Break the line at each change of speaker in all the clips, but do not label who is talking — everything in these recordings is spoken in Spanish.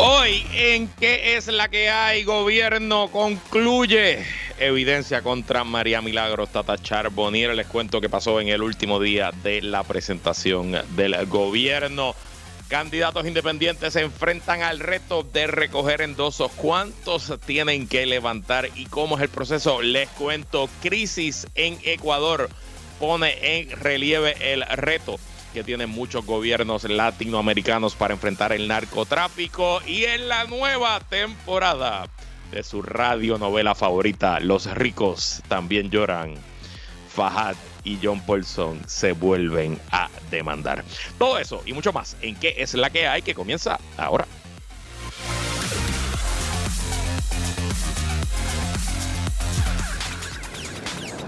Hoy, ¿en qué es la que hay? Gobierno concluye. Evidencia contra María Milagros Tata Charbonnier. Les cuento qué pasó en el último día de la presentación del gobierno. Candidatos independientes se enfrentan al reto de recoger endosos. ¿Cuántos tienen que levantar y cómo es el proceso? Les cuento. Crisis en Ecuador pone en relieve el reto que tienen muchos gobiernos latinoamericanos para enfrentar el narcotráfico y en la nueva temporada de su radionovela favorita, Los ricos también lloran. Fahad y John Paulson se vuelven a demandar. Todo eso y mucho más en qué es la que hay que comienza ahora.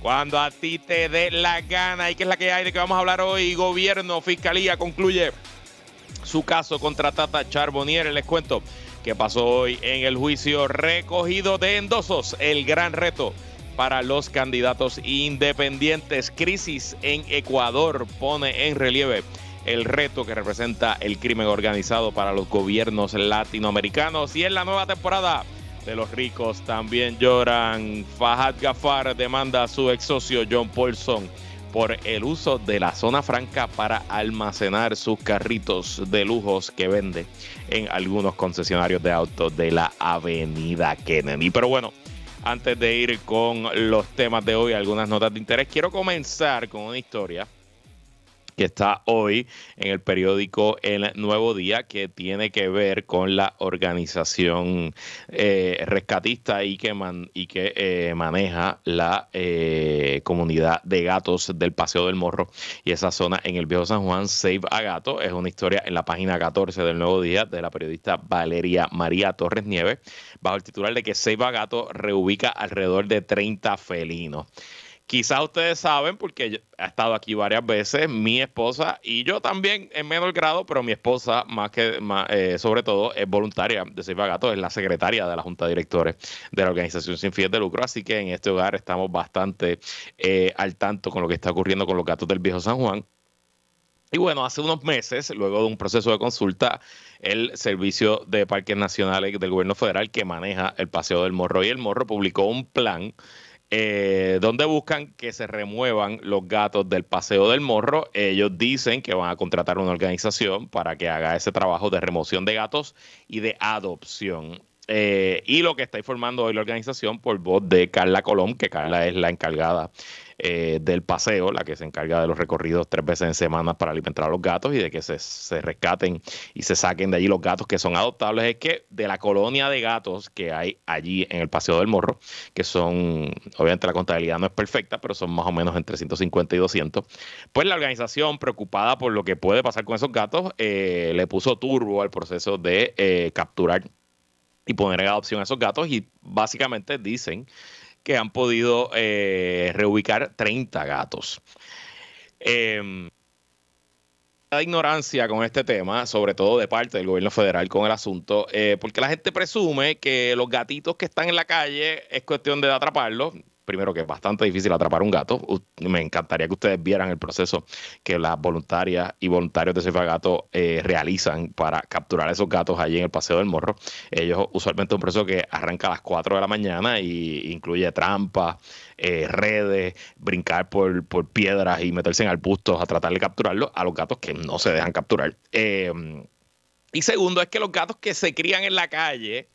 cuando a ti te dé la gana. ¿Y qué es la que hay de que vamos a hablar hoy? Gobierno, Fiscalía concluye su caso contra Tata Charbonnier. Les cuento que pasó hoy en el juicio recogido de endosos. El gran reto para los candidatos independientes. Crisis en Ecuador pone en relieve el reto que representa el crimen organizado para los gobiernos latinoamericanos. Y en la nueva temporada de los ricos también lloran. Fahad Gafar demanda a su ex socio John Paulson por el uso de la zona franca para almacenar sus carritos de lujos que vende en algunos concesionarios de autos de la avenida Kennedy. Pero bueno, antes de ir con los temas de hoy, algunas notas de interés, quiero comenzar con una historia que está hoy en el periódico El Nuevo Día, que tiene que ver con la organización eh, rescatista y que, eh, maneja la eh, comunidad de gatos del Paseo del Morro y esa zona en el Viejo San Juan, Save a Gato. Es una historia en la página 14 del Nuevo Día de la periodista Valeria María Torres Nieves, bajo el titular de que Save a Gato reubica alrededor de 30 felinos. Quizás ustedes saben, porque ha estado aquí varias veces, mi esposa y yo también en menor grado, pero mi esposa más que eh, sobre todo es voluntaria de Seifa Gato, es la secretaria de la Junta de Directores de la organización sin fines de lucro, así que en este hogar estamos bastante eh, al tanto con lo que está ocurriendo con los gatos del viejo San Juan. Y bueno, hace unos meses, luego de un proceso de consulta, el Servicio de Parques Nacionales del Gobierno Federal que maneja el Paseo del Morro y el Morro publicó un plan eh, donde buscan que se remuevan los gatos del Paseo del Morro. Ellos dicen que van a contratar una organización para que haga ese trabajo de remoción de gatos y de adopción. Eh, y lo que está informando hoy la organización por voz de Carla Colón, que Carla es la encargada eh, del paseo, la que se encarga de los recorridos tres veces en semana para alimentar a los gatos y de que se, rescaten y se saquen de allí los gatos que son adoptables, es que de la colonia de gatos que hay allí en el Paseo del Morro, que son, obviamente la contabilidad no es perfecta, pero son más o menos entre 150 y 200, pues la organización preocupada por lo que puede pasar con esos gatos, eh, le puso turbo al proceso de capturar y poner en adopción a esos gatos y básicamente dicen que han podido eh, reubicar 30 gatos. Eh, la ignorancia con este tema, sobre todo de parte del gobierno federal con el asunto, eh, porque la gente presume que los gatitos que están en la calle es cuestión de atraparlos primero que es bastante difícil atrapar un gato. Me encantaría que ustedes vieran el proceso que las voluntarias y voluntarios de Cefa Gato eh, realizan para capturar esos gatos allí en el Paseo del Morro. Ellos usualmente un proceso que arranca a las 4 de la mañana y incluye trampas, eh, redes, brincar por, piedras y meterse en arbustos a tratar de capturarlos a los gatos que no se dejan capturar. Eh, y segundo es que los gatos que se crían en la calle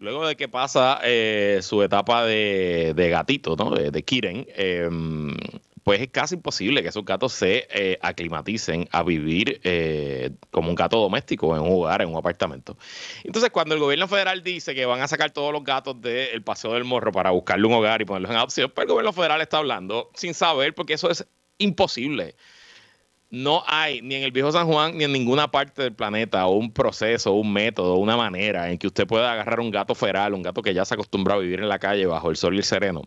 luego de que pasa eh, su etapa de, gatito, ¿no? De, de Kiren, em, pues es casi imposible que esos gatos se eh, aclimaticen a vivir eh, como un gato doméstico en un hogar, en un apartamento. Entonces, cuando el gobierno federal dice que van a sacar todos los gatos del Paseo del Morro para buscarle un hogar y ponerlos en adopción, pues el gobierno federal está hablando sin saber, porque eso es imposible. No hay ni en el viejo San Juan ni en ninguna parte del planeta un proceso, un método, una manera en que usted pueda agarrar un gato feral, un gato que ya se acostumbra a vivir en la calle bajo el sol y el sereno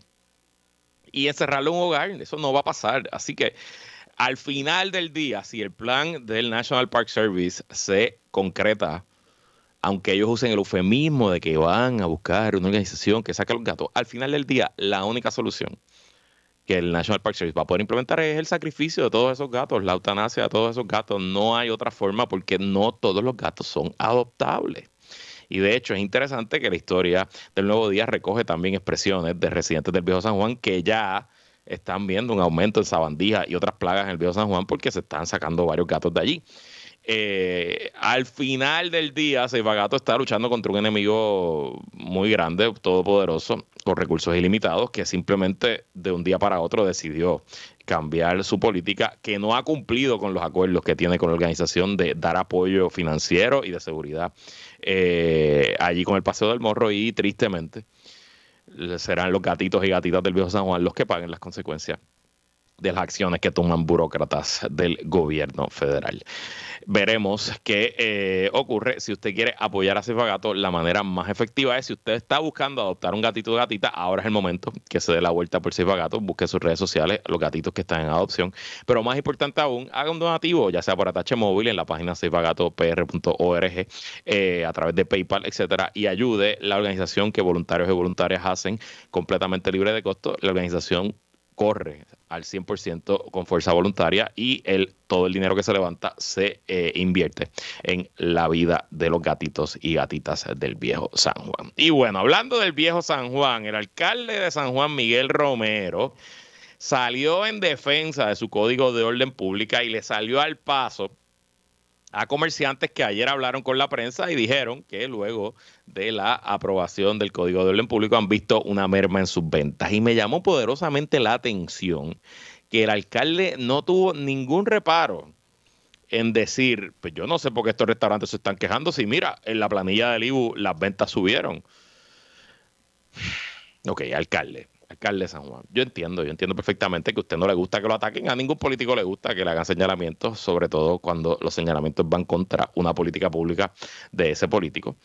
y encerrarlo en un hogar. Eso no va a pasar. Así que al final del día, si el plan del National Park Service se concreta, aunque ellos usen el eufemismo de que van a buscar una organización que saque los gatos, al final del día, la única solución que el National Park Service va a poder implementar es el sacrificio de todos esos gatos, la eutanasia de todos esos gatos. No hay otra forma porque no todos los gatos son adoptables. Y de hecho es interesante que la historia del Nuevo Día recoge también expresiones de residentes del Viejo San Juan que ya están viendo un aumento en sabandija y otras plagas en el Viejo San Juan porque se están sacando varios gatos de allí. Eh, al final del día, Gato está luchando contra un enemigo muy grande, todopoderoso, con recursos ilimitados, que simplemente de un día para otro decidió cambiar su política, que no ha cumplido con los acuerdos que tiene con la organización de dar apoyo financiero y de seguridad eh, allí con el Paseo del Morro y tristemente serán los gatitos y gatitas del Viejo San Juan los que paguen las consecuencias de las acciones que toman burócratas del gobierno federal. Veremos qué eh, ocurre si usted quiere apoyar a Cefagato. La manera más efectiva es si usted está buscando adoptar un gatito o gatita, ahora es el momento que se dé la vuelta por Cefagato, busque sus redes sociales, los gatitos que están en adopción. Pero más importante aún, haga un donativo, ya sea por atache móvil en la página cefagatopr.org, eh, a través de PayPal, etcétera, y ayude la organización que voluntarios y voluntarias hacen completamente libre de costo. La organización corre al 100% con fuerza voluntaria y el, todo el dinero que se levanta se eh, invierte en la vida de los gatitos y gatitas del viejo San Juan. Y bueno, hablando del viejo San Juan, el alcalde de San Juan, Miguel Romero, salió en defensa de su código de orden pública y le salió al paso a comerciantes que ayer hablaron con la prensa y dijeron que luego de la aprobación del Código de Orden Público han visto una merma en sus ventas. Y me llamó poderosamente la atención que el alcalde no tuvo ningún reparo en decir, pues yo no sé por qué estos restaurantes se están quejando, si mira, en la planilla del IBU las ventas subieron. Ok, alcalde, alcalde de San Juan. Yo entiendo, yo entiendo perfectamente que a usted no le gusta que lo ataquen, a ningún político le gusta que le hagan señalamientos, sobre todo cuando los señalamientos van contra una política pública de ese político.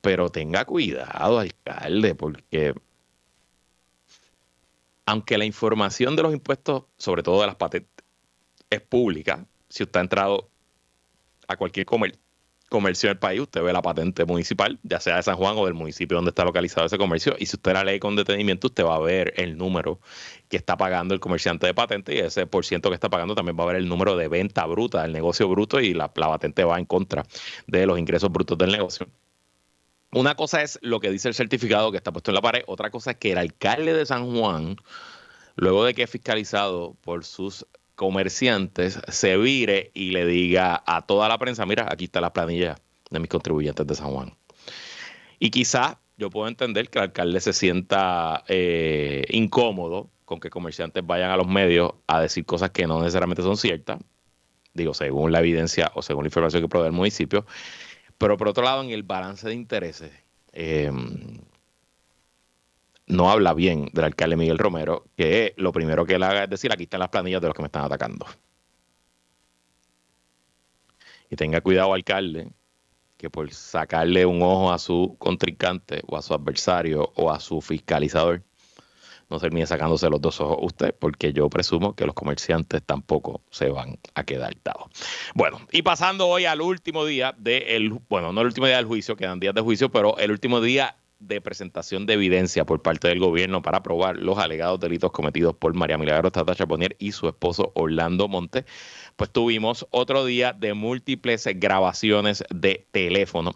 Pero tenga cuidado, alcalde, porque aunque la información de los impuestos, sobre todo de las patentes, es pública, si usted ha entrado a cualquier comercio comercio del país, usted ve la patente municipal, ya sea de San Juan o del municipio donde está localizado ese comercio, y si usted la lee con detenimiento, usted va a ver el número que está pagando el comerciante de patente y ese por ciento que está pagando también va a ver el número de venta bruta del negocio bruto y la, la patente va en contra de los ingresos brutos del negocio. Una cosa es lo que dice el certificado que está puesto en la pared, otra cosa es que el alcalde de San Juan, luego de que es fiscalizado por sus comerciantes se vire y le diga a toda la prensa, mira, aquí está la planilla de mis contribuyentes de San Juan. Y quizá yo puedo entender que el alcalde se sienta eh, incómodo con que comerciantes vayan a los medios a decir cosas que no necesariamente son ciertas, digo, según la evidencia o según la información que provee el municipio, pero por otro lado, en el balance de intereses, eh, no habla bien del alcalde Miguel Romero, que lo primero que él haga es decir, aquí están las planillas de los que me están atacando. Y tenga cuidado, alcalde, que por sacarle un ojo a su contrincante o a su adversario o a su fiscalizador, no termine sacándose los dos ojos usted, porque yo presumo que los comerciantes tampoco se van a quedar dados. Bueno, y pasando hoy al último día del, bueno, no el último día del juicio, quedan días de juicio, pero el último día de presentación de evidencia por parte del gobierno para probar los alegados delitos cometidos por María Milagro Tata Chaponier y su esposo Orlando Monte, pues tuvimos otro día de múltiples grabaciones de teléfono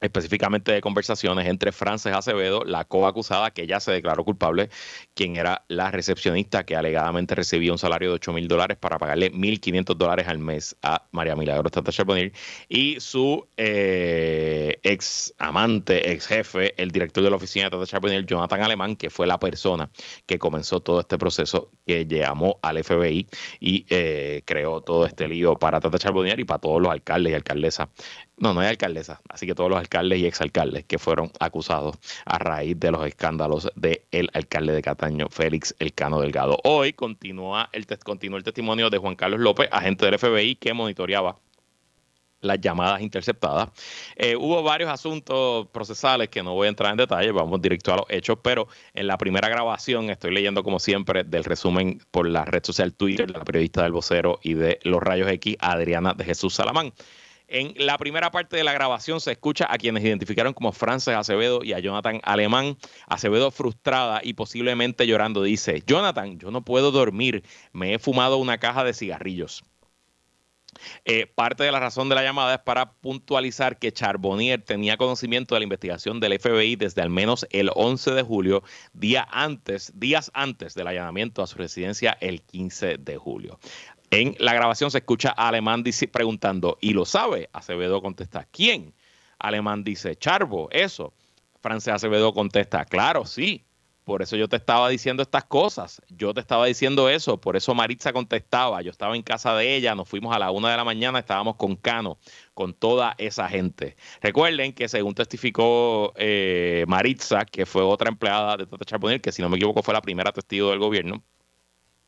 específicamente de conversaciones entre Frances Acevedo, la coacusada que ya se declaró culpable, quien era la recepcionista que alegadamente recibía un salario de 8 mil dólares para pagarle 1.500 dólares al mes a María Milagros Tata Charbonnier y su eh, ex amante, ex jefe, el director de la oficina de Tata Charbonnier, Jonathan Alemán, que fue la persona que comenzó todo este proceso que llamó al FBI y eh, creó todo este lío para Tata Charbonnier y para todos los alcaldes y alcaldesas no, no hay alcaldesa, así que todos los alcaldes y exalcaldes que fueron acusados a raíz de los escándalos del alcalde de Cataño, Félix Elcano Delgado. Hoy continúa el, continúa el testimonio de Juan Carlos López, agente del FBI que monitoreaba las llamadas interceptadas. Eh, hubo varios asuntos procesales que no voy a entrar en detalle, vamos directo a los hechos, pero en la primera grabación estoy leyendo como siempre del resumen por la red social Twitter de la periodista del vocero y de los rayos X, Adriana de Jesús Salamán. En la primera parte de la grabación se escucha a quienes identificaron como Frances Acevedo y a Jonathan Alemán. Acevedo frustrada y posiblemente llorando dice, Jonathan, yo no puedo dormir, me he fumado una caja de cigarrillos. Eh, parte de la razón de la llamada es para puntualizar que Charbonnier tenía conocimiento de la investigación del FBI desde al menos el 11 de julio, día antes, días antes del allanamiento a su residencia el 15 de julio. En la grabación se escucha a Alemán preguntando, ¿y lo sabe? Acevedo contesta, ¿quién? Alemán dice, Charbo, eso. Francés Acevedo contesta, claro, sí. Por eso yo te estaba diciendo estas cosas. Yo te estaba diciendo eso. Por eso Maritza contestaba. Yo estaba en casa de ella. Nos fuimos a la una de la mañana. Estábamos con Cano, con toda esa gente. Recuerden que según testificó eh, Maritza, que fue otra empleada de Tata Charbonnier, que si no me equivoco fue la primera testigo del gobierno,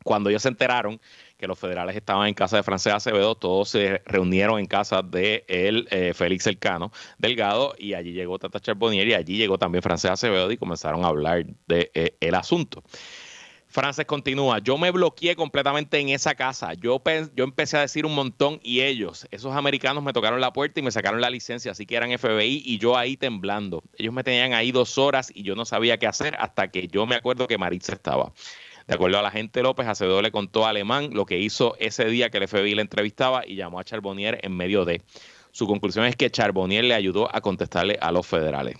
cuando ellos se enteraron que los federales estaban en casa de Francés Acevedo, todos se reunieron en casa de él, eh, Félix Elcano Delgado, y allí llegó Tata Charbonnier y allí llegó también Francés Acevedo y comenzaron a hablar del de, eh, asunto. Frances continúa, yo me bloqueé completamente en esa casa, yo, yo empecé a decir un montón y ellos, esos americanos me tocaron la puerta y me sacaron la licencia, así que eran FBI y yo ahí temblando. Ellos me tenían ahí dos horas y yo no sabía qué hacer hasta que yo me acuerdo que Maritza estaba. De acuerdo a la gente López, Acevedo le contó a Alemán lo que hizo ese día que el FBI le entrevistaba y llamó a Charbonnier en medio de. Su conclusión es que Charbonnier le ayudó a contestarle a los federales.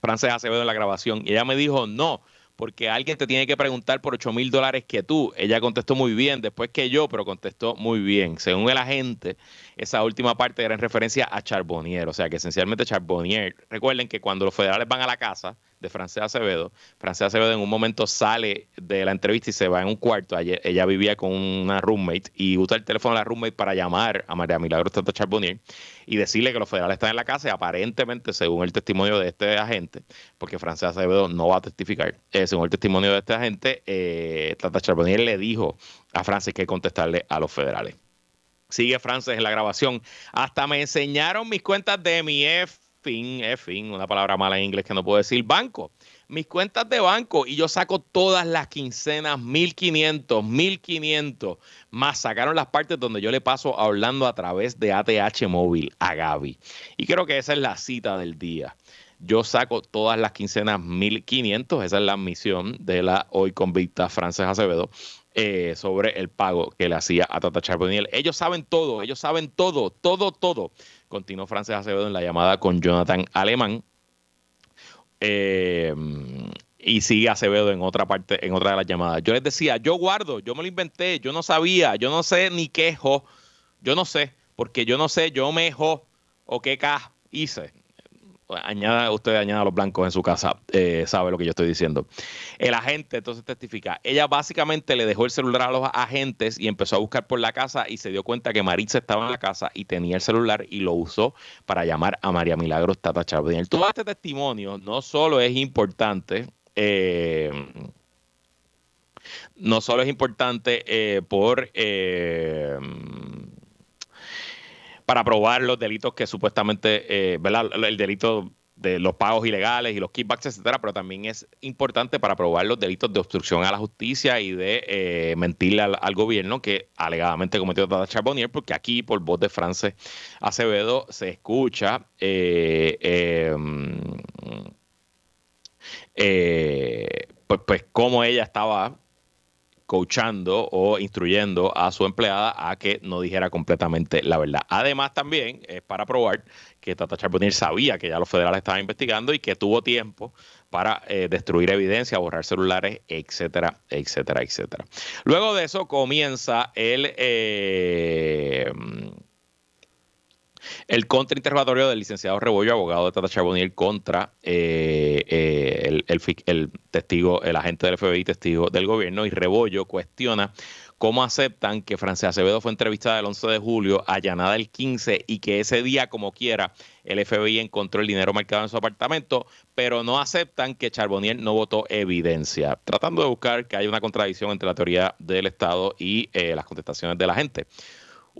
Frances Acevedo en la grabación y ella me dijo, no, porque alguien te tiene que preguntar por 8 mil dólares que tú. Ella contestó muy bien, después que yo, pero contestó muy bien. Según el agente, esa última parte era en referencia a Charbonnier, o sea que esencialmente Charbonnier, recuerden que cuando los federales van a la casa, de Francia Acevedo. Francia Acevedo en un momento sale de la entrevista y se va en un cuarto. ella vivía con una roommate y usa el teléfono de la roommate para llamar a María Milagros Tata Charbonnier y decirle que los federales están en la casa y aparentemente, según el testimonio de este agente, porque Francia Acevedo no va a testificar, eh, según el testimonio de este agente, eh, Tata Charbonnier le dijo a Francis que contestarle a los federales. Sigue Francis en la grabación. Hasta me enseñaron mis cuentas de mi fin, fin, una palabra mala en inglés que no puedo decir, banco. Mis cuentas de banco y yo saco todas las quincenas, 1500, 1500, más sacaron las partes donde yo le paso hablando a través de ATH móvil a Gaby. Y creo que esa es la cita del día. Yo saco todas las quincenas 1500, esa es la misión de la hoy convicta Frances Acevedo. Eh, sobre el pago que le hacía a Tata Charbonnier. Ellos saben todo, ellos saben todo, todo, todo continuó Frances Acevedo en la llamada con Jonathan Alemán. Eh, y sigue Acevedo en otra parte, en otra de las llamadas. Yo les decía, yo guardo, yo me lo inventé, yo no sabía, yo no sé ni qué jo, yo no sé, porque yo no sé, yo me jo o qué ca hice añada, usted añada los blancos en su casa, eh, sabe lo que yo estoy diciendo. El agente entonces testifica, ella básicamente le dejó el celular a los agentes y empezó a buscar por la casa y se dio cuenta que Maritza estaba en la casa y tenía el celular y lo usó para llamar a María Milagros Tata Charbonnier. Todo este testimonio no solo es importante, eh, no solo es importante eh, por para probar los delitos que supuestamente, eh, ¿verdad? El delito de los pagos ilegales y los kickbacks, etcétera, pero también es importante para probar los delitos de obstrucción a la justicia y de eh, mentirle al, gobierno que alegadamente cometió Tata Charbonnier, porque aquí, por voz de France Acevedo, se escucha eh, em, pues, pues cómo ella estaba coachando o instruyendo a su empleada a que no dijera completamente la verdad. Además, también es para probar que Tata Charbonnier sabía que ya los federales estaban investigando y que tuvo tiempo para eh, destruir evidencia, borrar celulares, etcétera, etcétera, etcétera. Luego de eso comienza el... Eh, el contrainterrogatorio del licenciado Rebollo, abogado de Tata Charbonnier, contra eh, eh, el, testigo, el agente del FBI, testigo del gobierno, y Rebollo cuestiona cómo aceptan que Francia Acevedo fue entrevistada el 11 de julio, allanada el 15 y que ese día, como quiera, el FBI encontró el dinero marcado en su apartamento, pero no aceptan que Charbonnier no votó evidencia, tratando de buscar que haya una contradicción entre la teoría del Estado y eh, las contestaciones de la gente.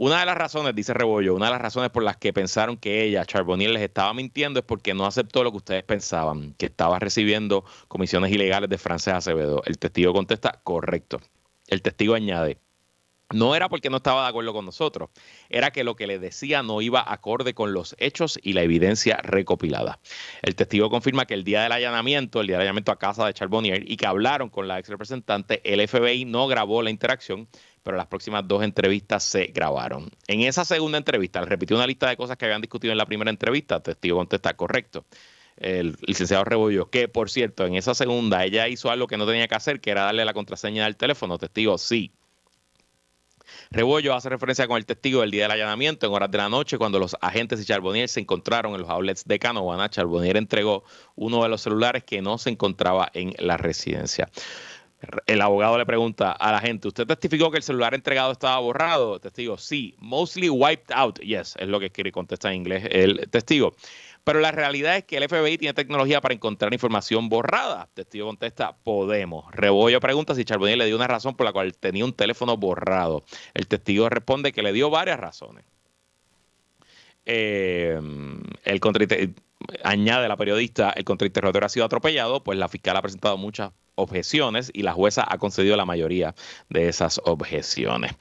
Una de las razones, dice Rebollo, una de las razones por las que pensaron que ella, Charbonnier, les estaba mintiendo es porque no aceptó lo que ustedes pensaban, que estaba recibiendo comisiones ilegales de Frances Acevedo. El testigo contesta, correcto. El testigo añade, no era porque no estaba de acuerdo con nosotros, era que lo que le decía no iba acorde con los hechos y la evidencia recopilada. El testigo confirma que el día del allanamiento, el día del allanamiento a casa de Charbonnier y que hablaron con la ex representante, el FBI no grabó la interacción, pero las próximas dos entrevistas se grabaron. En esa segunda entrevista, repitió una lista de cosas que habían discutido en la primera entrevista, testigo contesta correcto. El licenciado Rebollo, que por cierto, en esa segunda ella hizo algo que no tenía que hacer, que era darle la contraseña del teléfono. Testigo, sí. Rebollo hace referencia con el testigo del día del allanamiento en horas de la noche cuando los agentes y Charbonnier se encontraron en los outlets de Canovana. Charbonnier entregó uno de los celulares que no se encontraba en la residencia. El abogado le pregunta a la gente, ¿usted testificó que el celular entregado estaba borrado? Testigo, sí, mostly wiped out. Yes, es lo que quiere contestar en inglés el testigo. Pero la realidad es que el FBI tiene tecnología para encontrar información borrada. Testigo contesta, podemos. Rebollo pregunta si Charbonnier le dio una razón por la cual tenía un teléfono borrado. El testigo responde que le dio varias razones. Eh, el añade la periodista, el contrainterrogatorio ha sido atropellado, pues la fiscal ha presentado muchas objeciones y la jueza ha concedido la mayoría de esas objeciones.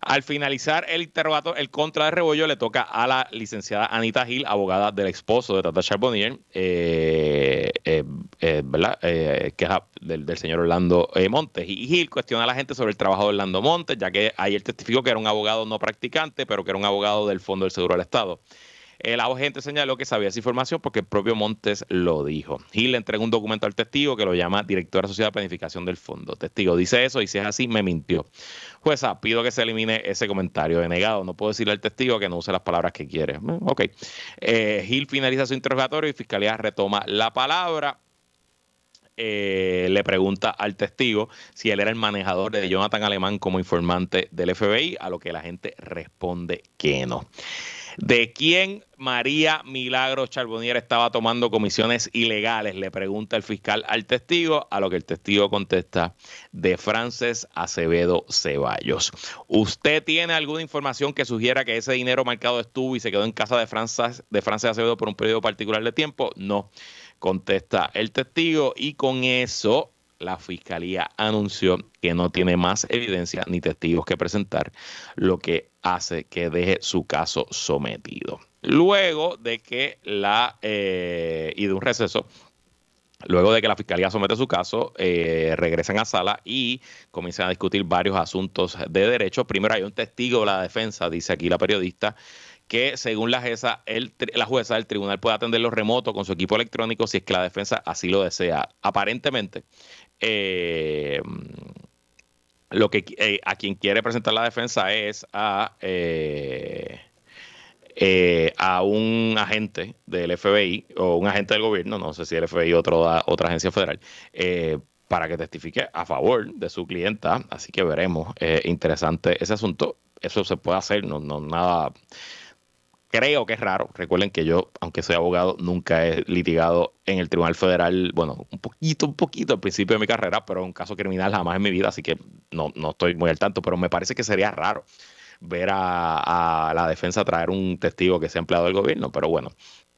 Al finalizar el interrogatorio, el contra de Rebollo le toca a la licenciada Anita Gil, abogada del esposo de Tata Charbonnier, eh, eh, eh, ¿verdad? que es del, señor Orlando Montes. Y Gil cuestiona a la gente sobre el trabajo de Orlando Montes, ya que ayer testificó que era un abogado no practicante, pero que era un abogado del Fondo del Seguro del Estado. El agente señaló que sabía esa información porque el propio Montes lo dijo. Gil le entrega un documento al testigo que lo llama director asociado de planificación del fondo. Testigo dice eso y si es así, me mintió. Jueza, pido que se elimine ese comentario. Denegado, no puedo decirle al testigo que no use las palabras que quiere. Mm, ok. Eh, Gil finaliza su interrogatorio y Fiscalía retoma la palabra. Eh, le pregunta al testigo si él era el manejador de Jonathan Alemán como informante del FBI, a lo que la gente responde que no. ¿De quién María Milagro Charbonnier estaba tomando comisiones ilegales? Le pregunta el fiscal al testigo, a lo que el testigo contesta de Frances Acevedo Ceballos. ¿Usted tiene alguna información que sugiera que ese dinero marcado estuvo y se quedó en casa de Frances, de Frances Acevedo por un periodo particular de tiempo? No, contesta el testigo y con eso la fiscalía anunció que no tiene más evidencia ni testigos que presentar, lo que hace que deje su caso sometido. Luego de que la, eh, y de un receso, Luego de que la fiscalía somete su caso, eh, regresan a sala y comienzan a discutir varios asuntos de derecho. Primero hay un testigo de la defensa, dice aquí la periodista, que según la jueza, el, la jueza del tribunal puede atenderlo remoto con su equipo electrónico si es que la defensa así lo desea. Aparentemente, eh, lo que eh, a quien quiere presentar la defensa es a, eh, a un agente del FBI o un agente del gobierno, no sé si el FBI o otro, otra agencia federal, para que testifique a favor de su clienta. Así que veremos. interesante ese asunto. Eso se puede hacer, no, no nada creo que es raro. Recuerden que yo, aunque soy abogado, nunca he litigado en el Tribunal Federal, bueno, un poquito, un poquito al principio de mi carrera, pero un caso criminal jamás en mi vida, así que no, no estoy muy al tanto, pero me parece que sería raro ver a, la defensa traer un testigo que sea empleado del gobierno, pero bueno.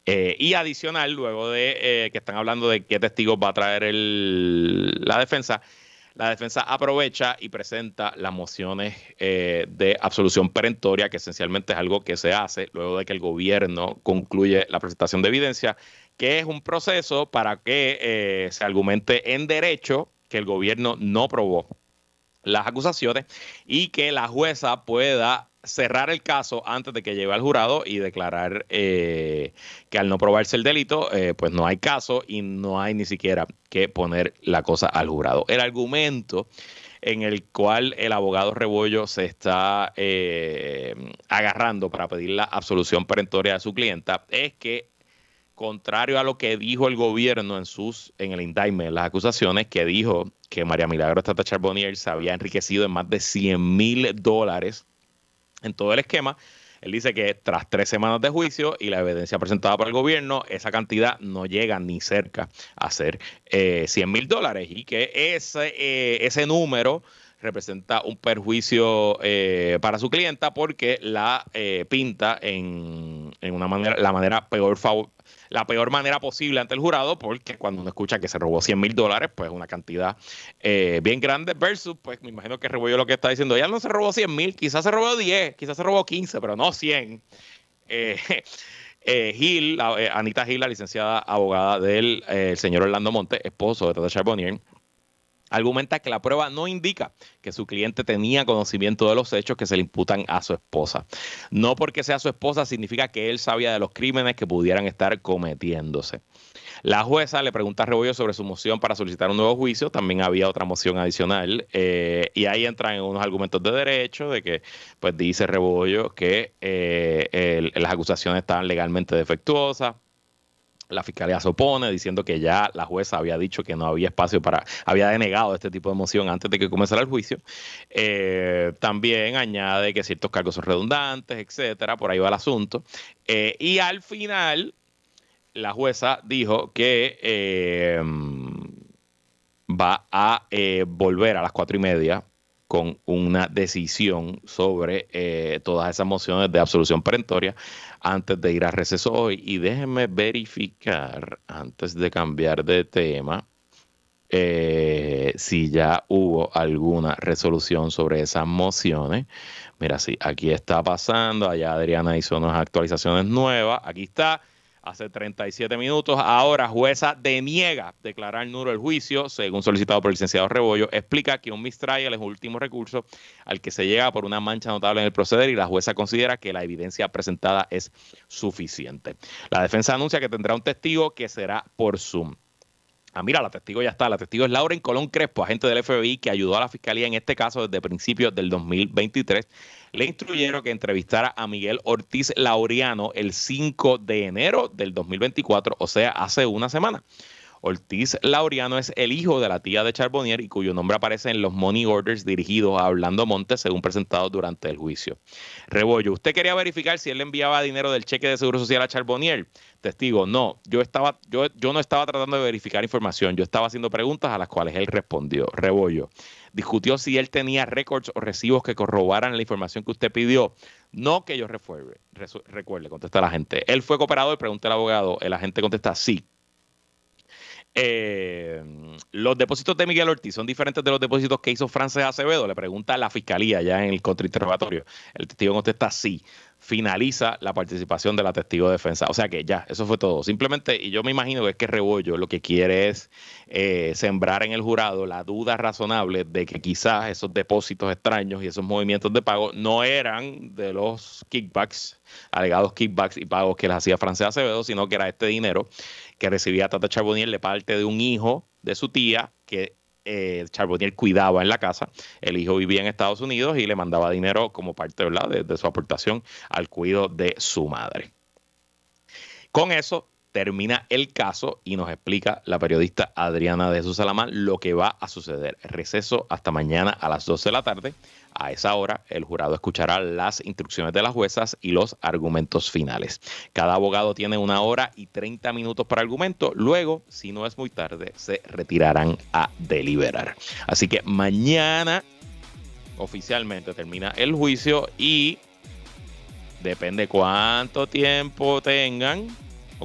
Eh, y adicional, luego de eh, que están hablando de qué testigos va a traer el, la defensa, la defensa aprovecha y presenta las mociones eh, de absolución perentoria, que esencialmente es algo que se hace luego de que el gobierno concluye la presentación de evidencia, que es un proceso para que eh, se argumente en derecho que el gobierno no probó las acusaciones y que la jueza pueda cerrar el caso antes de que llegue al jurado y declarar eh, que al no probarse el delito, eh, pues no hay caso y no hay ni siquiera que poner la cosa al jurado. El argumento en el cual el abogado Rebollo se está eh, agarrando para pedir la absolución perentoria de su clienta es que contrario a lo que dijo el gobierno en sus en el indictment, las acusaciones que dijo que María Milagro Tata Charbonnier se había enriquecido en más de 100 mil dólares en todo el esquema. Él dice que tras tres semanas de juicio y la evidencia presentada por el gobierno, esa cantidad no llega ni cerca a ser 100 eh, mil dólares y que ese, eh, ese número representa un perjuicio eh, para su clienta porque la pinta en, en, una manera, la manera peor favor, la peor manera posible ante el jurado, porque cuando uno escucha que se robó 100 mil dólares, pues una cantidad eh, bien grande, versus, pues me imagino que Rebollo lo que está diciendo, ya no se robó 100 mil, quizás se robó 10, quizás se robó 15, pero no 100. Eh, eh, Gil, Anita Gil, la licenciada abogada del señor Orlando Monte, esposo de Tata Charbonnier, argumenta que la prueba no indica que su cliente tenía conocimiento de los hechos que se le imputan a su esposa. No porque sea su esposa significa que él sabía de los crímenes que pudieran estar cometiéndose. La jueza le pregunta a Rebollo sobre su moción para solicitar un nuevo juicio. También había otra moción adicional. Eh, y ahí entran en unos argumentos de derecho de que, pues dice Rebollo que eh, las acusaciones estaban legalmente defectuosas la fiscalía se opone diciendo que ya la jueza había dicho que no había espacio para, había denegado este tipo de moción antes de que comenzara el juicio. Eh, también añade que ciertos cargos son redundantes, etcétera, por ahí va el asunto. Eh, y al final, la jueza dijo que eh, va a volver a las cuatro y media con una decisión sobre eh, todas esas mociones de absolución perentoria antes de ir a receso hoy. Y déjenme verificar, antes de cambiar de tema, eh, si ya hubo alguna resolución sobre esas mociones. Mira, sí, aquí está pasando, allá Adriana hizo unas actualizaciones nuevas, aquí está hace 37 minutos. Ahora, jueza deniega declarar nulo el juicio, según solicitado por el licenciado Rebollo. Explica que un mistrial es un último recurso al que se llega por una mancha notable en el proceder y la jueza considera que la evidencia presentada es suficiente. La defensa anuncia que tendrá un testigo que será por Zoom. Ah, mira, la testigo ya está. La testigo es Lauren Colón Crespo, agente del FBI que ayudó a la fiscalía en este caso desde principios del 2023 le instruyeron que entrevistara a Miguel Ortiz Laureano el 5 de enero del 2024, o sea, hace una semana. Ortiz Laureano es el hijo de la tía de Charbonnier y cuyo nombre aparece en los money orders dirigidos a Orlando Montes, según presentado durante el juicio. Rebollo, usted quería verificar si él le enviaba dinero del cheque de seguro social a Charbonnier. Testigo, no, yo estaba, yo, yo no estaba tratando de verificar información, yo estaba haciendo preguntas a las cuales él respondió. Rebollo, discutió si él tenía récords o recibos que corroboraran la información que usted pidió. No que yo recuerde, recuerde, contesta la gente. Él fue cooperador, pregunta el abogado. El agente contesta sí. Eh, los depósitos de Miguel Ortiz son diferentes de los depósitos que hizo Frances Acevedo. Le pregunta a la fiscalía ya en el contrainterrogatorio. El testigo contesta sí. Finaliza la participación de la testigo de defensa. O sea que ya, eso fue todo. Simplemente, y yo me imagino que es que Rebollo lo que quiere es eh, sembrar en el jurado la duda razonable de que quizás esos depósitos extraños y esos movimientos de pago no eran de los kickbacks, alegados kickbacks y pagos que les hacía Frances Acevedo, sino que era este dinero que recibía Tata Charbonnier de parte de un hijo de su tía que eh, Charbonnier cuidaba en la casa. El hijo vivía en Estados Unidos y le mandaba dinero como parte De, de su aportación al cuidado de su madre. Con eso termina el caso y nos explica la periodista Adriana de Susalamán lo que va a suceder. Receso hasta mañana a las 12 de la tarde. A esa hora, el jurado escuchará las instrucciones de las juezas y los argumentos finales. Cada abogado tiene una hora y 30 minutos para argumento. Luego, si no es muy tarde, se retirarán a deliberar. Así que mañana oficialmente termina el juicio y depende cuánto tiempo tengan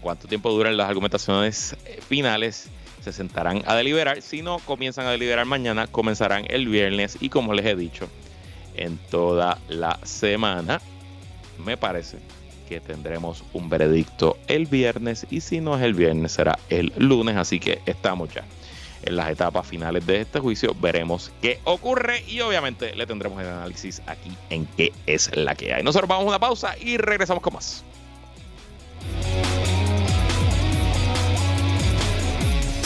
cuánto tiempo duran las argumentaciones eh, finales, se sentarán a deliberar. Si no comienzan a deliberar mañana, comenzarán el viernes y como les he dicho, en toda la semana, me parece que tendremos un veredicto el viernes y si no es el viernes será el lunes, así que estamos ya en las etapas finales de este juicio. Veremos qué ocurre y obviamente le tendremos el análisis aquí en qué es la que hay. Nosotros vamos a una pausa y regresamos con más.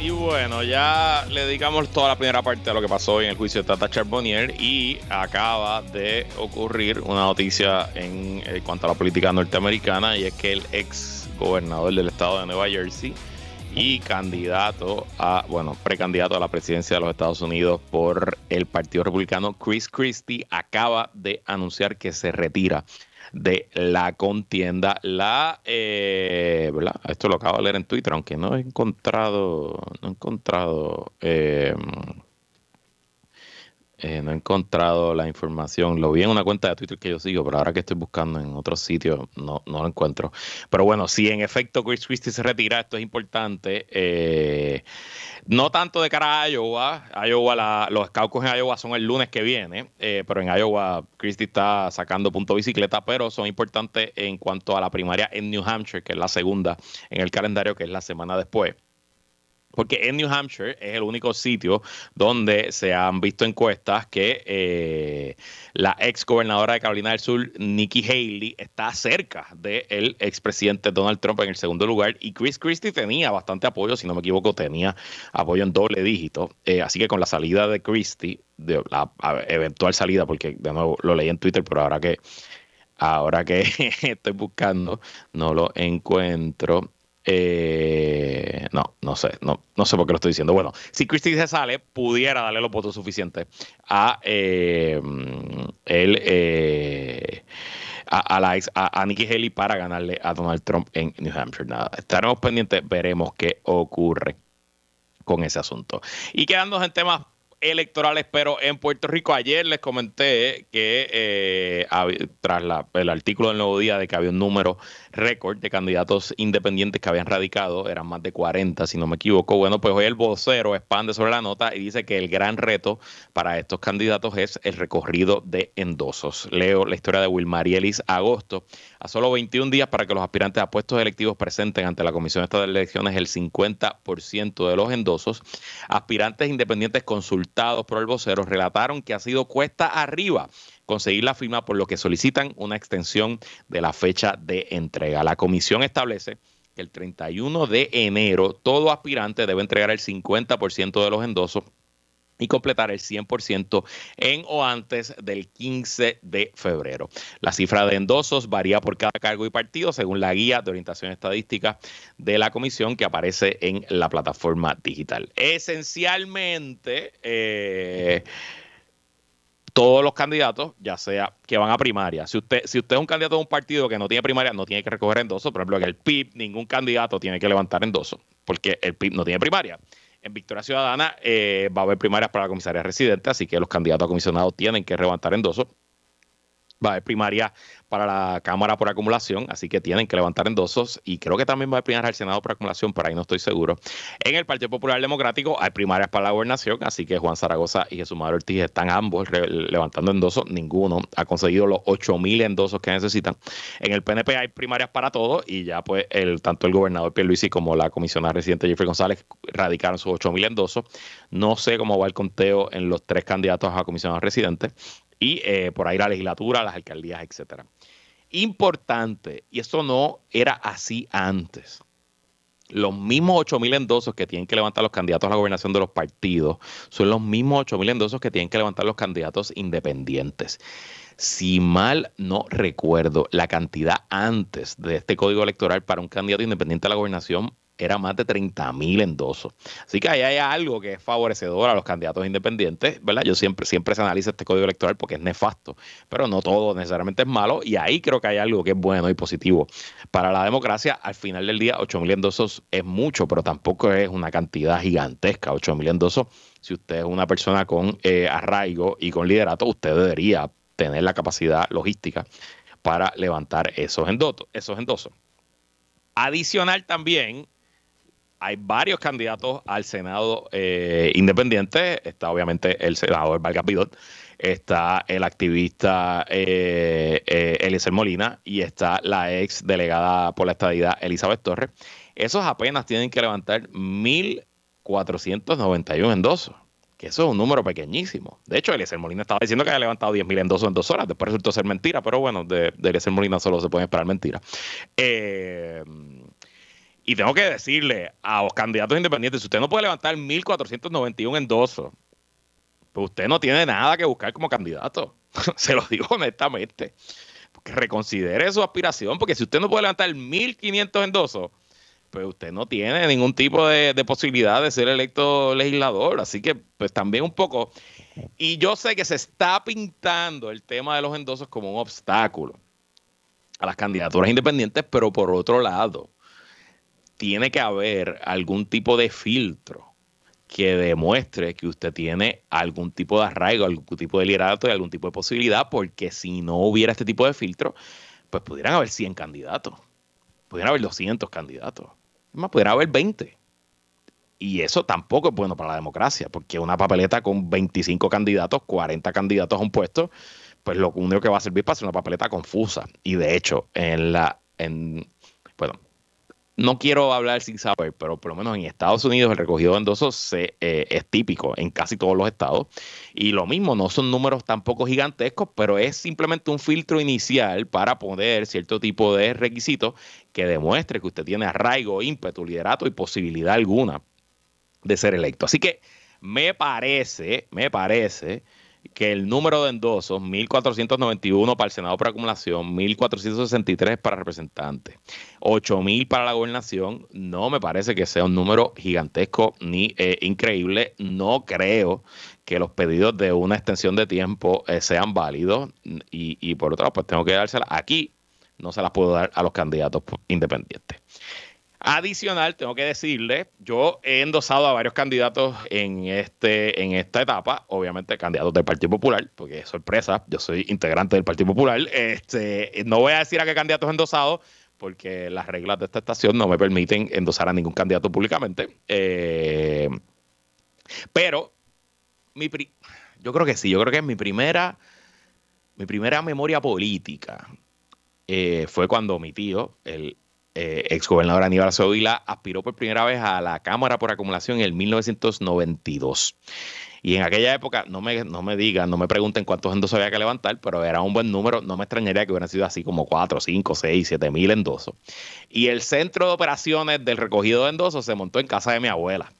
Y bueno, ya le dedicamos toda la primera parte a lo que pasó en el juicio de Tata Charbonnier y acaba de ocurrir una noticia en, en cuanto a la política norteamericana y es que el ex gobernador del estado de Nueva Jersey y candidato a, bueno, precandidato a la presidencia de los Estados Unidos por el Partido Republicano, Chris Christie, acaba de anunciar que se retira de la contienda. La, eh, ¿verdad? Esto lo acabo de leer en Twitter, aunque no he encontrado, no he encontrado, eh, eh, no he encontrado la información. Lo vi en una cuenta de Twitter que yo sigo, pero ahora que estoy buscando en otros sitios no, lo encuentro. Pero bueno, si en efecto Chris Christie se retira, esto es importante. Eh, no tanto de cara a Iowa. Iowa los caucus en Iowa son el lunes que viene, eh, pero en Iowa Christie está sacando punto bicicleta, pero son importantes en cuanto a la primaria en New Hampshire, que es la segunda en el calendario, que es la semana después porque en New Hampshire es el único sitio donde se han visto encuestas que eh, la ex gobernadora de Carolina del Sur, Nikki Haley, está cerca del expresidente Donald Trump en el segundo lugar y Chris Christie tenía bastante apoyo, si no me equivoco, tenía apoyo en doble dígito. Eh, así que con la salida de Christie, de la eventual salida, porque de nuevo lo leí en Twitter, pero ahora que ahora que estoy buscando, no lo encuentro. Eh, no, no sé, no, no sé por qué lo estoy diciendo. Bueno, si Christie se sale, pudiera darle los votos suficientes a eh, él. Eh, a, la a, Nikki Haley para ganarle a Donald Trump en New Hampshire. Nada, estaremos pendientes, veremos qué ocurre con ese asunto. Y quedándonos en temas electorales, pero en Puerto Rico ayer les comenté que eh, tras el artículo del Nuevo Día de que había un número récord de candidatos independientes que habían radicado, eran más de 40 si no me equivoco. Bueno, pues hoy el vocero expande sobre la nota y dice que el gran reto para estos candidatos es el recorrido de endosos. Leo la historia de Wilmarielis Agosto. A solo 21 días para que los aspirantes a puestos electivos presenten ante la Comisión Estatal de Elecciones el 50% de los endosos, aspirantes independientes consultados por el vocero relataron que ha sido cuesta arriba conseguir la firma, por lo que solicitan una extensión de la fecha de entrega. La comisión establece que el 31 de enero todo aspirante debe entregar el 50% de los endosos y completar el 100% en o antes del 15 de febrero. La cifra de endosos varía por cada cargo y partido según la guía de orientación estadística de la comisión que aparece en la plataforma digital. Esencialmente, eh, todos los candidatos, ya sea que van a primaria. Si usted, es un candidato de un partido que no tiene primaria, no tiene que recoger endoso. Por ejemplo, en el PIB, ningún candidato tiene que levantar endoso, porque el PIB no tiene primaria. En Victoria Ciudadana eh, va a haber primarias para la comisaría residente, así que los candidatos a comisionados tienen que levantar endoso. Va a haber primaria para la Cámara por acumulación, así que tienen que levantar endosos y creo que también va a primar al Senado por acumulación, por ahí no estoy seguro. En el Partido Popular Democrático hay primarias para la gobernación, así que Juan Zaragoza y Jesús Maduro Ortiz están ambos levantando endosos, ninguno ha conseguido los 8000 endosos que necesitan. En el PNP hay primarias para todos y ya pues el tanto el gobernador Pierluisi como la comisionada residente Jeffrey González radicaron sus 8000 endosos. No sé cómo va el conteo en los tres candidatos a comisionados residentes y eh, por ahí la legislatura, las alcaldías, etcétera. Importante, y esto no era así antes. Los mismos 8 mil endosos que tienen que levantar los candidatos a la gobernación de los partidos son los mismos 8 mil endosos que tienen que levantar los candidatos independientes. Si mal no recuerdo, la cantidad antes de este código electoral para un candidato independiente a la gobernación era más de 30 mil endosos. Así que ahí hay algo que es favorecedor a los candidatos independientes, ¿verdad? Yo siempre, siempre se analiza este código electoral porque es nefasto, pero no todo necesariamente es malo y ahí creo que hay algo que es bueno y positivo. Para la democracia, al final del día, 8 mil endosos es mucho, pero tampoco es una cantidad gigantesca, 8 mil endosos. Si usted es una persona con eh, arraigo y con liderato, usted debería tener la capacidad logística para levantar esos endosos. Esos endosos. Adicional también, hay varios candidatos al Senado eh, independiente. Está obviamente el senador Vargas Vidot, está el activista eh, eh, Eliezer Molina y está la ex delegada por la estadidad Elizabeth Torres. Esos apenas tienen que levantar 1.491 endosos, que eso es un número pequeñísimo. De hecho, Eliezer Molina estaba diciendo que había levantado 10.000 endosos en dos horas, después resultó ser mentira, pero bueno, de, de Eliezer Molina solo se pueden esperar mentiras. Eh, y tengo que decirle a los candidatos independientes, si usted no puede levantar 1.491 endosos, pues usted no tiene nada que buscar como candidato. Se lo digo honestamente. Que reconsidere su aspiración, porque si usted no puede levantar 1.500 endosos, pues usted no tiene ningún tipo de, de, posibilidad de ser electo legislador. Así que, pues también un poco. Y yo sé que se está pintando el tema de los endosos como un obstáculo a las candidaturas independientes, pero por otro lado, tiene que haber algún tipo de filtro que demuestre que usted tiene algún tipo de arraigo, algún tipo de liderato y algún tipo de posibilidad, porque si no hubiera este tipo de filtro, pues pudieran haber 100 candidatos, pudieran haber 200 candidatos, más pudieran haber 20. Y eso tampoco es bueno para la democracia, porque una papeleta con 25 candidatos, 40 candidatos a un puesto, pues lo único que va a servir para hacer una papeleta confusa. Y de hecho, en la, en, bueno, no quiero hablar sin saber, pero por lo menos en Estados Unidos el recogido de endosos eh, es típico en casi todos los estados. Y lo mismo, no son números tampoco gigantescos, pero es simplemente un filtro inicial para poner cierto tipo de requisitos que demuestre que usted tiene arraigo, ímpetu, liderato y posibilidad alguna de ser electo. Así que me parece, me parece que el número de endosos, 1.491 para el Senado por acumulación, 1.463 para representantes, 8.000 para la gobernación, no me parece que sea un número gigantesco ni eh, increíble. No creo que los pedidos de una extensión de tiempo eh, sean válidos y, y por otro lado, pues tengo que dárselas aquí, no se las puedo dar a los candidatos independientes. Adicional, tengo que decirle, yo he endosado a varios candidatos en, este, en esta etapa, obviamente candidatos del Partido Popular, porque es sorpresa, yo soy integrante del Partido Popular. Este, no voy a decir a qué candidatos he endosado, porque las reglas de esta estación no me permiten endosar a ningún candidato públicamente. Eh, pero mi yo creo que sí, yo creo que es mi primera, mi primera memoria política eh, fue cuando mi tío, el eh, exgobernador Aníbal Acevedo aspiró por primera vez a la Cámara por acumulación en el 1992. Y en aquella época, no me, no me digan, no me pregunten cuántos endosos había que levantar, pero era un buen número. No me extrañaría que hubieran sido así como 4, 5, 6, 7 mil endosos. Y el centro de operaciones del recogido de endosos se montó en casa de mi abuela.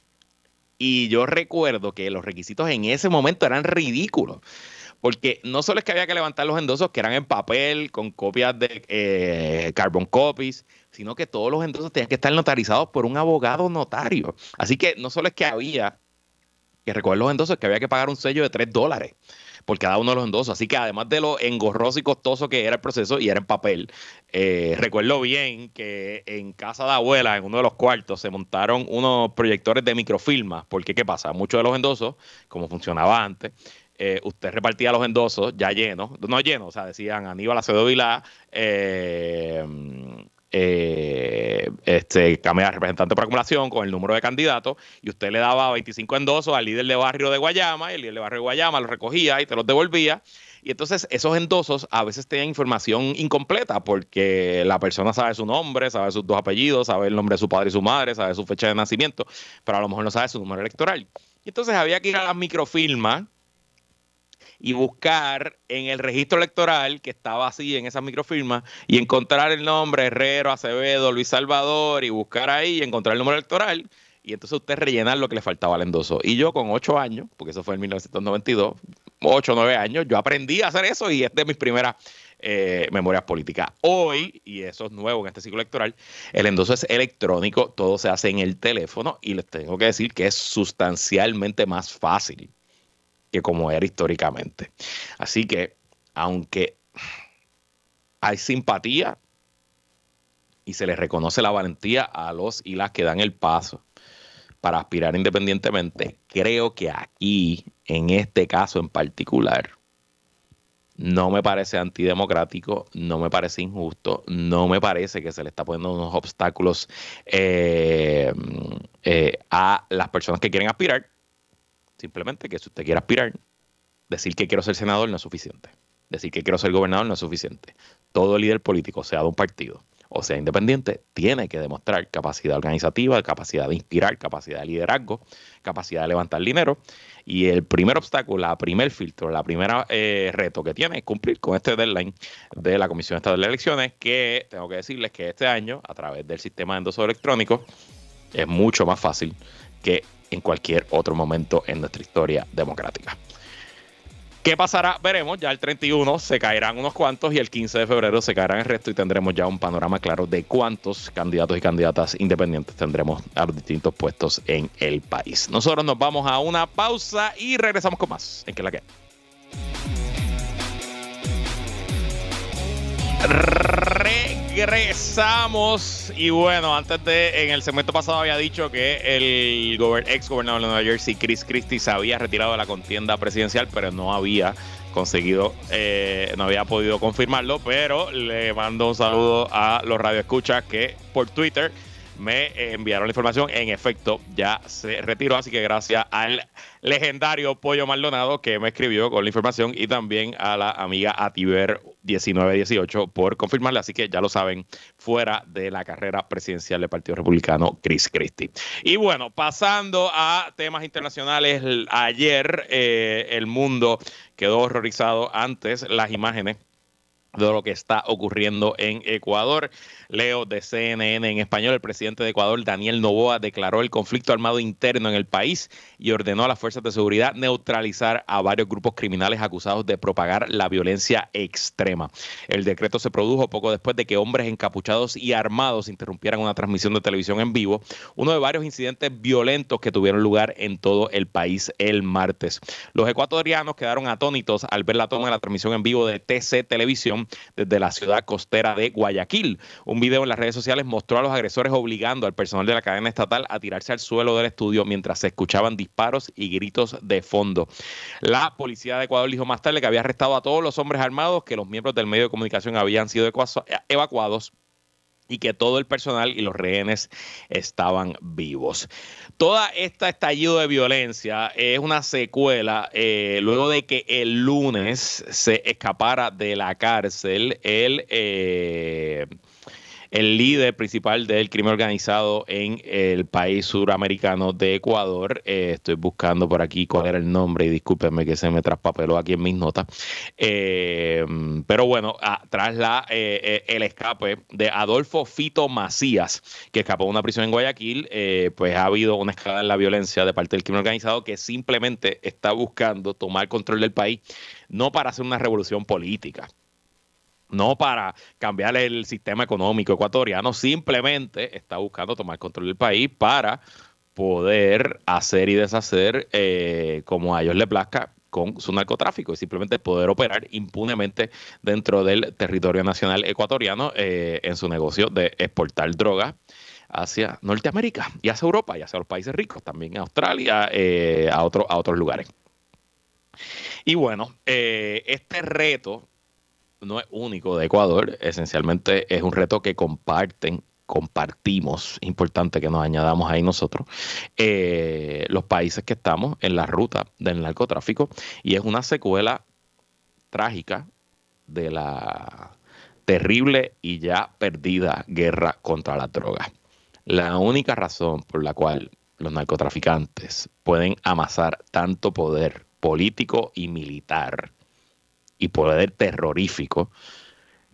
Y yo recuerdo que los requisitos en ese momento eran ridículos porque no solo es que había que levantar los endosos que eran en papel, con copias de eh, carbon copies, sino que todos los endosos tenían que estar notarizados por un abogado notario. Así que no solo es que había que recoger los endosos, que había que pagar un sello de 3 dólares por cada uno de los endosos. Así que además de lo engorroso y costoso que era el proceso, y era en papel, eh, recuerdo bien que en casa de abuela, en uno de los cuartos, se montaron unos proyectores de microfilma, porque ¿qué pasa? Muchos de los endosos, como funcionaba antes, eh, usted repartía los endosos ya llenos, no llenos, o sea, decían Aníbal Acevedo Vilá, eh, eh, este, representante por acumulación con el número de candidatos y usted le daba 25 endosos al líder de barrio de Guayama y el líder de barrio de Guayama los recogía y te los devolvía. Y entonces esos endosos a veces tenían información incompleta porque la persona sabe su nombre, sabe sus dos apellidos, sabe el nombre de su padre y su madre, sabe su fecha de nacimiento, pero a lo mejor no sabe su número electoral. Y entonces había que ir a las microfilmas y buscar en el registro electoral que estaba así en esa microfirma y encontrar el nombre Herrero, Acevedo, Luis Salvador y buscar ahí y encontrar el número electoral y entonces usted rellenar lo que le faltaba al endoso. Y yo con ocho años, porque eso fue en 1992, ocho o nueve años, yo aprendí a hacer eso y es de mis primeras eh, memorias políticas. Hoy, y eso es nuevo en este ciclo electoral, el endoso es electrónico, todo se hace en el teléfono y les tengo que decir que es sustancialmente más fácil que como era históricamente. Así que, aunque hay simpatía y se le reconoce la valentía a los y las que dan el paso para aspirar independientemente, creo que aquí, en este caso en particular, no me parece antidemocrático, no me parece injusto, no me parece que se le está poniendo unos obstáculos eh, eh, a las personas que quieren aspirar. Simplemente que si usted quiere aspirar, decir que quiero ser senador no es suficiente. Decir que quiero ser gobernador no es suficiente. Todo líder político, sea de un partido o sea independiente, tiene que demostrar capacidad organizativa, capacidad de inspirar, capacidad de liderazgo, capacidad de levantar dinero. Y el primer obstáculo, la primer filtro, la primera eh, reto que tiene es cumplir con este deadline de la Comisión Estatal de Elecciones, que tengo que decirles que este año, a través del sistema de endoso electrónico, es mucho más fácil que en cualquier otro momento en nuestra historia democrática. ¿Qué pasará? Veremos. Ya el 31 se caerán unos cuantos y el 15 de febrero se caerán el resto y tendremos ya un panorama claro de cuántos candidatos y candidatas independientes tendremos a los distintos puestos en el país. Nosotros nos vamos a una pausa y regresamos con más. ¿En qué la que? Regresamos. Y bueno, antes de, en el segmento pasado había dicho que el ex gobernador de Nueva Jersey, Chris Christie, se había retirado de la contienda presidencial, pero no había conseguido, eh, no había podido confirmarlo. Pero le mando un saludo a los radioescuchas que por Twitter me enviaron la información. En efecto, ya se retiró, así que gracias al legendario Pollo Maldonado que me escribió con la información y también a la amiga Ativer 1918 por confirmarle. Así que ya lo saben, fuera de la carrera presidencial del Partido Republicano, Chris Christie. Y bueno, pasando a temas internacionales, ayer eh, el mundo quedó horrorizado antes las imágenes de lo que está ocurriendo en Ecuador. Leo de CNN en español, el presidente de Ecuador, Daniel Novoa, declaró el conflicto armado interno en el país y ordenó a las fuerzas de seguridad neutralizar a varios grupos criminales acusados de propagar la violencia extrema. El decreto se produjo poco después de que hombres encapuchados y armados interrumpieran una transmisión de televisión en vivo, uno de varios incidentes violentos que tuvieron lugar en todo el país el martes. Los ecuatorianos quedaron atónitos al ver la toma de la transmisión en vivo de TC Televisión desde la ciudad costera de Guayaquil. Video en las redes sociales mostró a los agresores obligando al personal de la cadena estatal a tirarse al suelo del estudio mientras se escuchaban disparos y gritos de fondo. La policía de Ecuador dijo más tarde que había arrestado a todos los hombres armados, que los miembros del medio de comunicación habían sido evacuados y que todo el personal y los rehenes estaban vivos. Toda esta estallido de violencia es una secuela eh, luego de que el lunes se escapara de la cárcel el... Eh, el líder principal del crimen organizado en el país suramericano de Ecuador. Eh, estoy buscando por aquí cuál era el nombre y discúlpenme que se me traspapeló aquí en mis notas. Eh, pero bueno, tras la, eh, el escape de Adolfo Fito Macías, que escapó de una prisión en Guayaquil, pues ha habido una escalada en la violencia de parte del crimen organizado que simplemente está buscando tomar control del país, no para hacer una revolución política no para cambiar el sistema económico ecuatoriano, simplemente está buscando tomar control del país para poder hacer y deshacer eh, como a ellos les plazca con su narcotráfico y simplemente poder operar impunemente dentro del territorio nacional ecuatoriano eh, en su negocio de exportar drogas hacia Norteamérica y hacia Europa y hacia los países ricos, también a Australia, eh, a, a otros lugares. Y bueno, este reto no es único de Ecuador, esencialmente es un reto que comparten compartimos, importante que nos añadamos ahí nosotros, eh, los países que estamos en la ruta del narcotráfico y es una secuela trágica de la terrible y ya perdida guerra contra la droga. La única razón por la cual los narcotraficantes pueden amasar tanto poder político y militar y poder terrorífico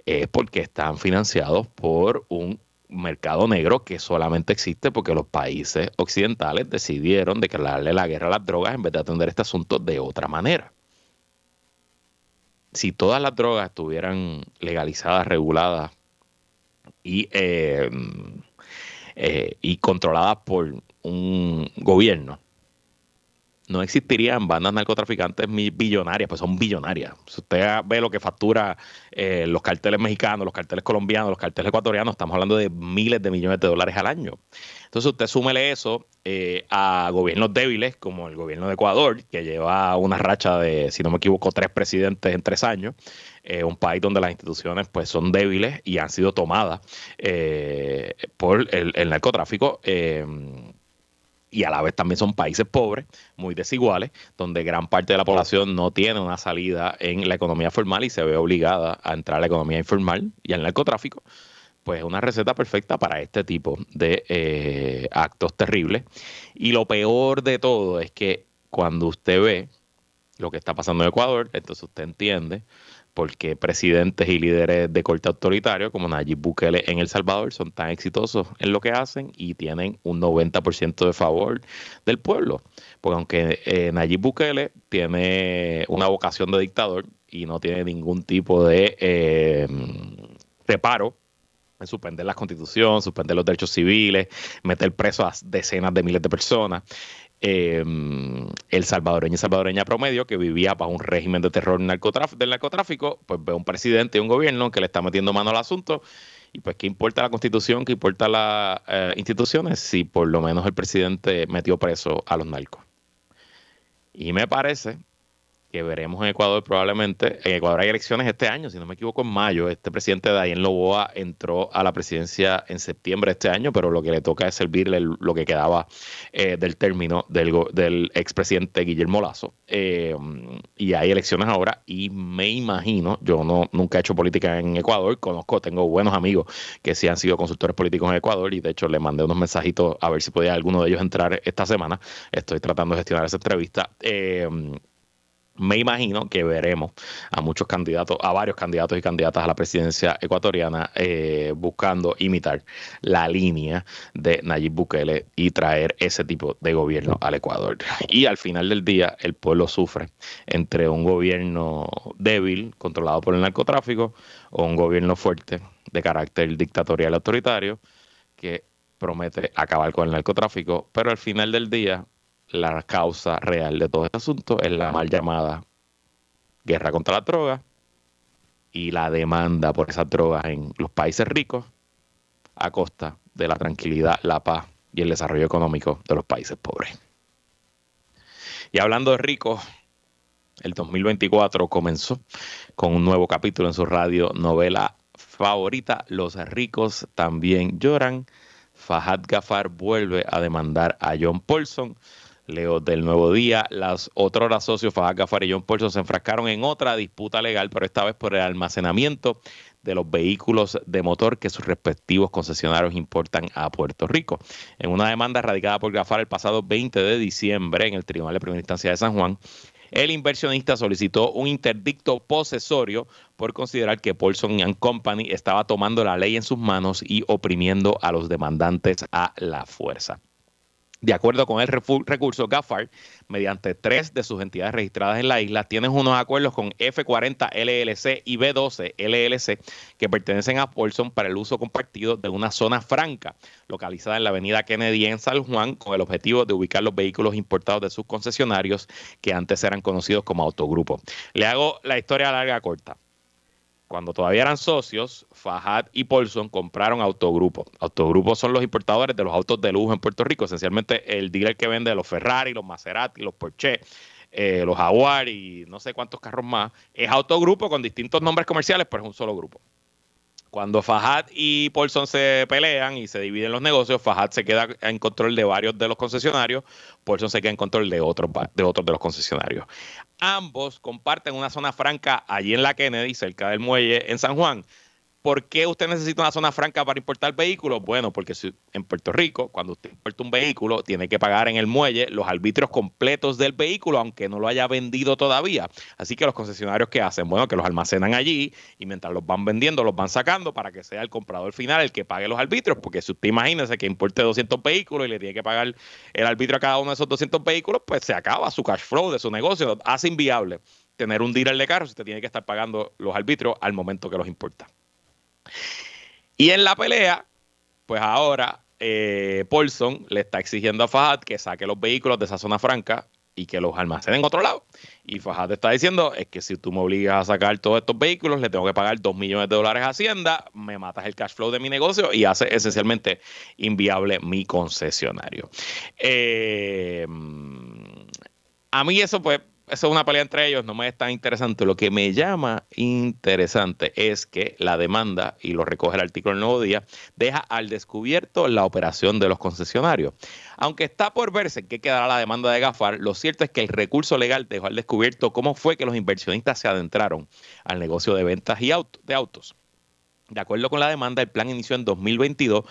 es porque están financiados por un mercado negro que solamente existe porque los países occidentales decidieron declararle la guerra a las drogas en vez de atender este asunto de otra manera. Si todas las drogas estuvieran legalizadas, reguladas y, eh, eh, y controladas por un gobierno, no existirían bandas narcotraficantes billonarias, pues son billonarias. Si usted ve lo que factura eh, los carteles mexicanos, los carteles colombianos, los carteles ecuatorianos, estamos hablando de miles de millones de dólares al año. Entonces usted súmele eso eh, a gobiernos débiles como el gobierno de Ecuador, que lleva una racha de, si no me equivoco, tres presidentes en tres años, eh, un país donde las instituciones pues son débiles y han sido tomadas por el, el narcotráfico y a la vez también son países pobres, muy desiguales, donde gran parte de la población no tiene una salida en la economía formal y se ve obligada a entrar a la economía informal y al narcotráfico, pues es una receta perfecta para este tipo de eh, actos terribles. Y lo peor de todo es que cuando usted ve lo que está pasando en Ecuador, entonces usted entiende porque presidentes y líderes de corte autoritario como Nayib Bukele en El Salvador son tan exitosos en lo que hacen y tienen un 90% de favor del pueblo. Porque aunque eh, Nayib Bukele tiene una vocación de dictador y no tiene ningún tipo de eh, reparo en suspender la constitución, suspender los derechos civiles, meter preso a decenas de miles de personas. Em, el salvadoreño y salvadoreña promedio que vivía bajo un régimen de terror del narcotráfico, pues ve un presidente y un gobierno que le está metiendo mano al asunto. Y pues, ¿qué importa la constitución? ¿Qué importa las eh, instituciones? Si por lo menos el presidente metió preso a los narcos. Y me parece que veremos en Ecuador probablemente. En Ecuador hay elecciones este año, si no me equivoco, en mayo. Este presidente Dayen Loboa entró a la presidencia en septiembre de este año, pero lo que le toca es servirle lo que quedaba eh, del término del, del expresidente Guillermo Lazo. Eh, y hay elecciones ahora y me imagino, yo no nunca he hecho política en Ecuador, conozco, tengo buenos amigos que sí han sido consultores políticos en Ecuador y de hecho le mandé unos mensajitos a ver si podía alguno de ellos entrar esta semana. Estoy tratando de gestionar esa entrevista. Eh, me imagino que veremos a muchos candidatos, a varios candidatos y candidatas a la presidencia ecuatoriana eh, buscando imitar la línea de Nayib Bukele y traer ese tipo de gobierno al Ecuador. Y al final del día, el pueblo sufre entre un gobierno débil, controlado por el narcotráfico, o un gobierno fuerte, de carácter dictatorial autoritario, que promete acabar con el narcotráfico, pero al final del día la causa real de todo este asunto es la mal llamada guerra contra la droga y la demanda por esas drogas en los países ricos a costa de la tranquilidad, la paz y el desarrollo económico de los países pobres. Y hablando de ricos, el 2024 comenzó con un nuevo capítulo en su radio novela favorita, Los ricos también lloran. Fahad Gafar vuelve a demandar a John Paulson Leo del Nuevo Día. Los otros socios, Fajal Gafar y John Paulson, se enfrascaron en otra disputa legal, pero esta vez por el almacenamiento de los vehículos de motor que sus respectivos concesionarios importan a Puerto Rico. En una demanda radicada por Gafar el pasado 20 de diciembre en el Tribunal de Primera Instancia de San Juan, el inversionista solicitó un interdicto posesorio por considerar que Paulson Company estaba tomando la ley en sus manos y oprimiendo a los demandantes a la fuerza. De acuerdo con el recurso, Gafar, mediante tres de sus entidades registradas en la isla, tienen unos acuerdos con F40 LLC y B12 LLC que pertenecen a Paulson para el uso compartido de una zona franca localizada en la avenida Kennedy en San Juan con el objetivo de ubicar los vehículos importados de sus concesionarios que antes eran conocidos como autogrupo. Le hago la historia larga corta cuando todavía eran socios, Fajad y Paulson compraron Autogrupo. Autogrupo son los importadores de los autos de lujo en Puerto Rico, esencialmente el dealer que vende los Ferrari, los Maserati, los Porsche, eh, los Jaguar y no sé cuántos carros más. Es Autogrupo con distintos nombres comerciales, pero es un solo grupo. Cuando Fajad y Paulson se pelean y se dividen los negocios, Fajad se queda en control de varios de los concesionarios, Paulson se queda en control de otros de, otros de los concesionarios. Ambos comparten una zona franca allí en la Kennedy, cerca del muelle en San Juan. ¿Por qué usted necesita una zona franca para importar vehículos? Bueno, porque en Puerto Rico, cuando usted importa un vehículo, tiene que pagar en el muelle los arbitrios completos del vehículo, aunque no lo haya vendido todavía. Así que los concesionarios que hacen, bueno, que los almacenan allí y mientras los van vendiendo, los van sacando para que sea el comprador final el que pague los arbitrios, porque si usted imagínese que importe 200 vehículos y le tiene que pagar el arbitrio a cada uno de esos 200 vehículos, pues se acaba su cash flow de su negocio, hace inviable tener un dealer de carros usted tiene que estar pagando los arbitrios al momento que los importa. Y en la pelea, pues ahora eh, Paulson le está exigiendo a Fahad que saque los vehículos de esa zona franca y que los almacenen en otro lado. Y Fajardo está diciendo es que si tú me obligas a sacar todos estos vehículos, le tengo que pagar 2 millones de dólares a Hacienda, me matas el cash flow de mi negocio y hace esencialmente inviable mi concesionario. Eh, a mí eso pues eso es una pelea entre ellos, no me es tan interesante. Lo que me llama interesante es que la demanda, y lo recoge el artículo del Nuevo Día, deja al descubierto la operación de los concesionarios. Aunque está por verse qué quedará la demanda de Gafar, lo cierto es que el recurso legal dejó al descubierto cómo fue que los inversionistas se adentraron al negocio de ventas y de autos. De acuerdo con la demanda, el plan inició en 2022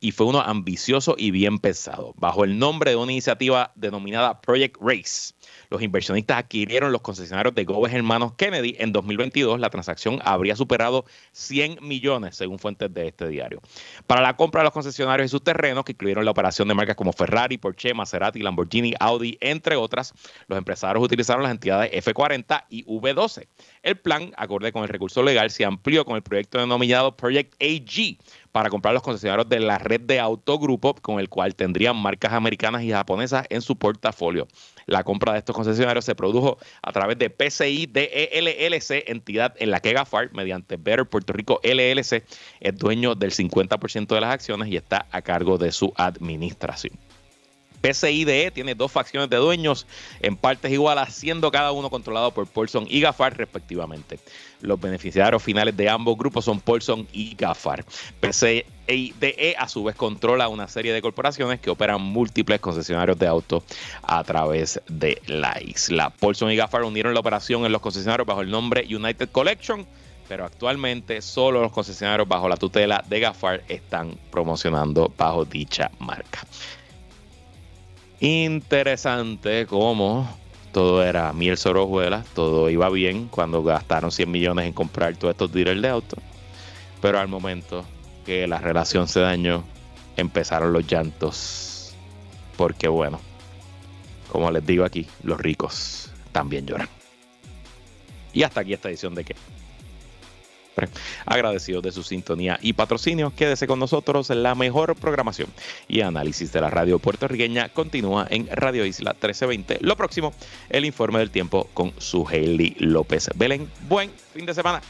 y fue uno ambicioso y bien pesado, bajo el nombre de una iniciativa denominada Project Race. Los inversionistas adquirieron los concesionarios de Gómez Hermanos Kennedy. En 2022 la transacción habría superado 100 millones, según fuentes de este diario. Para la compra de los concesionarios y sus terrenos, que incluyeron la operación de marcas como Ferrari, Porsche, Maserati, Lamborghini, Audi, entre otras, los empresarios utilizaron las entidades F40 y V12. El plan, acorde con el recurso legal, se amplió con el proyecto denominado Project AG para comprar los concesionarios de la red de autogrupo, con el cual tendrían marcas americanas y japonesas en su portafolio. La compra de estos concesionarios se produjo a través de PCI DELLC, entidad en la que Gafar, mediante Better Puerto Rico LLC, es dueño del 50% de las acciones y está a cargo de su administración. PCIDE tiene dos facciones de dueños en partes iguales, siendo cada uno controlado por Paulson y Gafar respectivamente. Los beneficiarios finales de ambos grupos son Paulson y Gafar. PCIDE a su vez controla una serie de corporaciones que operan múltiples concesionarios de autos a través de la isla. Paulson y Gafar unieron la operación en los concesionarios bajo el nombre United Collection pero actualmente solo los concesionarios bajo la tutela de Gafar están promocionando bajo dicha marca interesante cómo todo era miel sobre todo iba bien cuando gastaron 100 millones en comprar todos estos dealers de auto. Pero al momento que la relación se dañó, empezaron los llantos. Porque bueno, como les digo aquí, los ricos también lloran. Y hasta aquí esta edición de qué agradecidos de su sintonía y patrocinio. Quédese con nosotros. La mejor programación y análisis de la radio puertorriqueña continúa en Radio Isla 1320. Lo próximo, el informe del tiempo con su Hailey López Belén. Buen fin de semana.